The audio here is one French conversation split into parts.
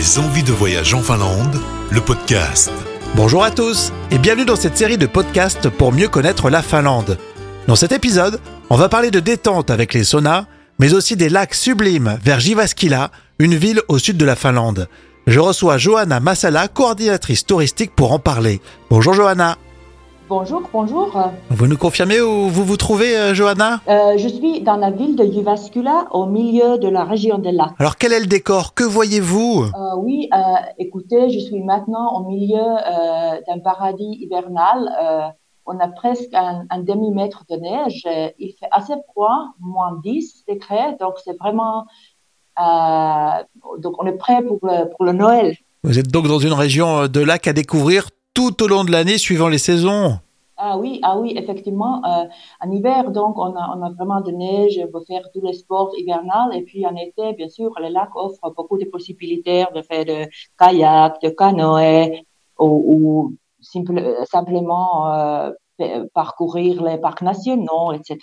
Des envies de voyage en Finlande, le podcast. Bonjour à tous et bienvenue dans cette série de podcasts pour mieux connaître la Finlande. Dans cet épisode, on va parler de détente avec les saunas, mais aussi des lacs sublimes vers Jyväskylä, une ville au sud de la Finlande. Je reçois Johanna Massala, coordinatrice touristique pour en parler. Bonjour Johanna. Bonjour, bonjour. Vous nous confirmez où vous vous trouvez, euh, Johanna? Euh, je suis dans la ville de Jyväskylä, au milieu de la région des lacs. Alors quel est le décor? Que voyez-vous? Euh, oui, écoutez, je suis maintenant au milieu d'un paradis hivernal. On a presque un, un demi-mètre de neige. Il fait assez froid, moins 10 degrés, donc c'est vraiment... donc on est prêt pour le, pour le Noël. Vous êtes donc dans une région de lacs à découvrir tout au long de l'année suivant les saisons. Ah oui, ah oui, effectivement. Euh, en hiver, donc, on a, on a vraiment de neige, on peut faire tous les sports hivernales. Et puis en été, bien sûr, les lacs offrent beaucoup de possibilités de faire de kayak, de canoë ou, ou simple, simplement euh, parcourir les parcs nationaux, etc.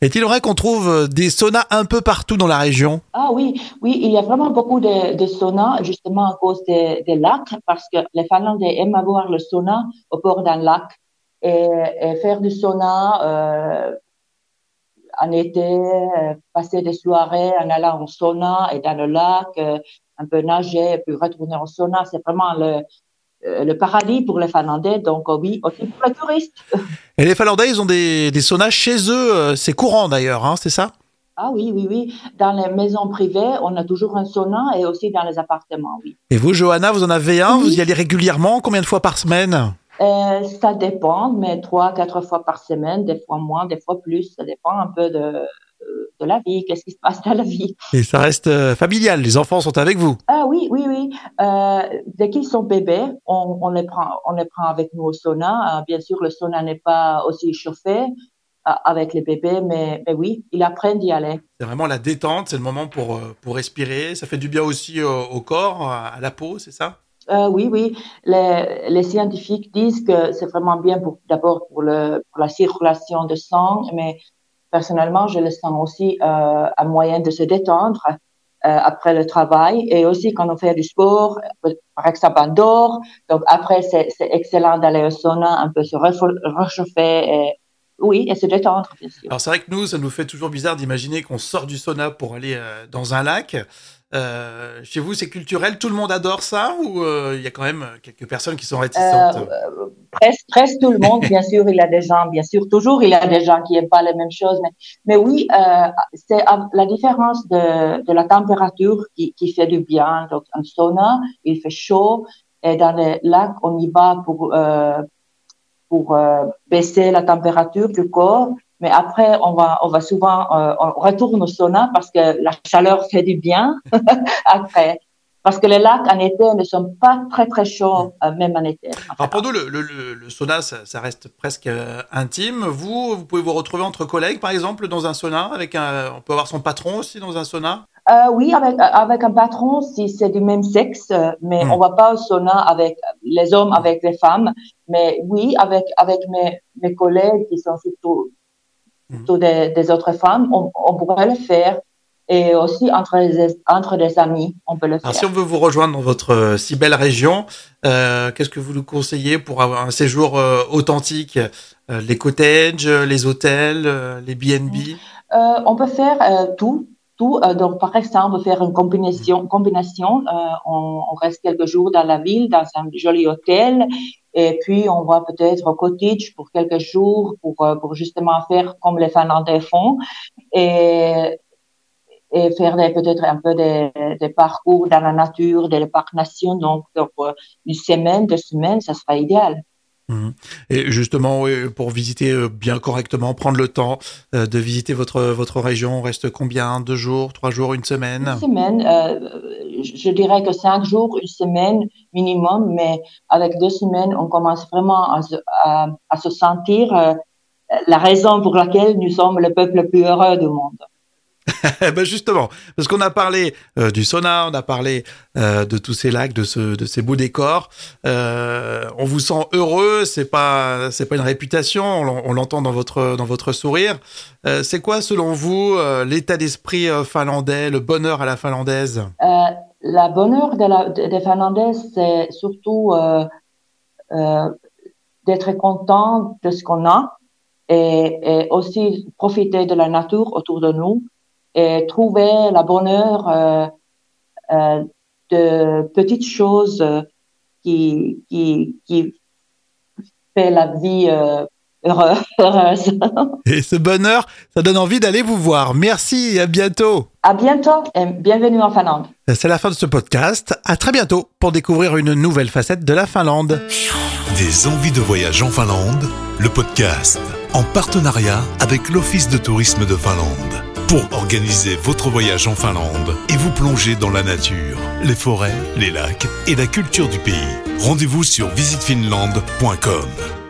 Est-il vrai qu'on trouve euh, des saunas un peu partout dans la région Ah oui, oui, il y a vraiment beaucoup de, de saunas, justement à cause des, des lacs, parce que les Finlandais aiment avoir le sauna au bord d'un lac. Et, et faire du sauna euh, en été, euh, passer des soirées en allant au sauna et dans le lac, euh, un peu nager, puis retourner au sauna, c'est vraiment le, le paradis pour les Finlandais. Donc oui, aussi pour les touristes. Et les Finlandais, ils ont des, des saunas chez eux, c'est courant d'ailleurs, hein, c'est ça? Ah oui, oui, oui. Dans les maisons privées, on a toujours un sauna et aussi dans les appartements, oui. Et vous, Johanna, vous en avez un? Oui. Vous y allez régulièrement? Combien de fois par semaine? Euh, ça dépend, mais trois, quatre fois par semaine, des fois moins, des fois plus. Ça dépend un peu de, de la vie, qu'est-ce qui se passe dans la vie. Et ça reste euh, familial, les enfants sont avec vous. Ah oui, oui, oui. Euh, dès qu'ils sont bébés, on, on les prend, on les prend avec nous au sauna. Euh, bien sûr, le sauna n'est pas aussi chauffé euh, avec les bébés, mais, mais oui, ils apprennent d'y aller. C'est vraiment la détente, c'est le moment pour, euh, pour respirer. Ça fait du bien aussi euh, au corps, à la peau, c'est ça? Euh, oui, oui. Les, scientifiques disent que c'est vraiment bien pour d'abord pour pour la circulation de sang, mais personnellement, je le sens aussi euh, un moyen de se détendre euh, après le travail et aussi quand on fait du sport, par exemple on dort. Donc après, c'est excellent d'aller au sauna, un peu se réchauffer et oui, et se détendre. Alors c'est vrai que nous, ça nous fait toujours bizarre d'imaginer qu'on sort du sauna pour aller euh, dans un lac. Euh, chez vous, c'est culturel, tout le monde adore ça ou euh, il y a quand même quelques personnes qui sont réticentes? Euh, presque, presque tout le monde, bien sûr, il y a des gens, bien sûr, toujours il y a des gens qui aiment pas les mêmes choses, mais, mais oui, c'est la différence de, de la température qui, qui fait du bien. Donc, un sauna, il fait chaud, et dans les lacs, on y va pour, pour baisser la température du corps. Mais après, on va, on va souvent, euh, on retourne au sauna parce que la chaleur fait du bien après. Parce que les lacs en été ne sont pas très très chauds, euh, même en été. Alors pour nous, le, le- le- le sauna, ça, ça reste presque euh, intime. Vous, vous pouvez vous retrouver entre collègues, par exemple, dans un sauna. Avec un, on peut avoir son patron aussi dans un sauna? Euh, oui, avec, avec un patron, si c'est du même sexe, mais Hmm. on va pas au sauna avec les hommes, avec les femmes. Mais oui, avec, avec mes, mes collègues qui sont surtout, Des, des autres femmes, on, on pourrait le faire. Et aussi entre des, entre des amis, on peut le faire. Alors si on veut vous rejoindre dans votre euh, si belle région, euh, qu'est-ce que vous nous conseillez pour avoir un séjour euh, authentique Euh, Les cottages, les hôtels, les Euh, on peut faire tout, tout. Donc, par exemple, on peut faire une combinaison. combinaison. Euh, on, on reste quelques jours dans la ville, dans un joli hôtel, et puis on va peut-être au cottage pour quelques jours pour euh, pour justement faire comme les Finlandais font et et faire peut-être un peu des, des parcours dans la nature, des parcs nationaux. Donc, donc, euh, une semaine, deux semaines, ça sera idéal. Mhm. Et justement, pour visiter euh, bien correctement, prendre le temps euh, de visiter votre votre région, on reste combien? Deux jours, trois jours, une semaine? Une semaine, euh, je dirais que cinq jours, une semaine minimum, mais avec deux semaines, on commence vraiment à à, se sentir la raison pour laquelle nous sommes le peuple le plus heureux du monde. Ben justement, parce qu'on a parlé euh, du sauna, on a parlé euh, de tous ces lacs, de, ce, de ces beaux décors. Euh, on vous sent heureux, c'est pas c'est pas une réputation, on, l'en- on l'entend dans votre dans votre sourire. C'est quoi selon vous l'état d'esprit finlandais, le bonheur à la finlandaise? La bonheur des Finlandais, c'est surtout d'être content de ce qu'on a et, aussi profiter de la nature autour de nous et trouver la bonheur euh, euh, de petites choses qui, qui, qui fait la vie euh, heureuse. Et ce bonheur, ça donne envie d'aller vous voir. Merci et à bientôt. À bientôt et bienvenue en Finlande. C'est la fin de ce podcast. À très bientôt pour découvrir une nouvelle facette de la Finlande. Des envies de voyage en Finlande, le podcast en partenariat avec l'Office de tourisme de Finlande pour organiser votre voyage en Finlande et vous plonger dans la nature, les forêts, les lacs et la culture du pays. Rendez-vous sur visitefinlande.com.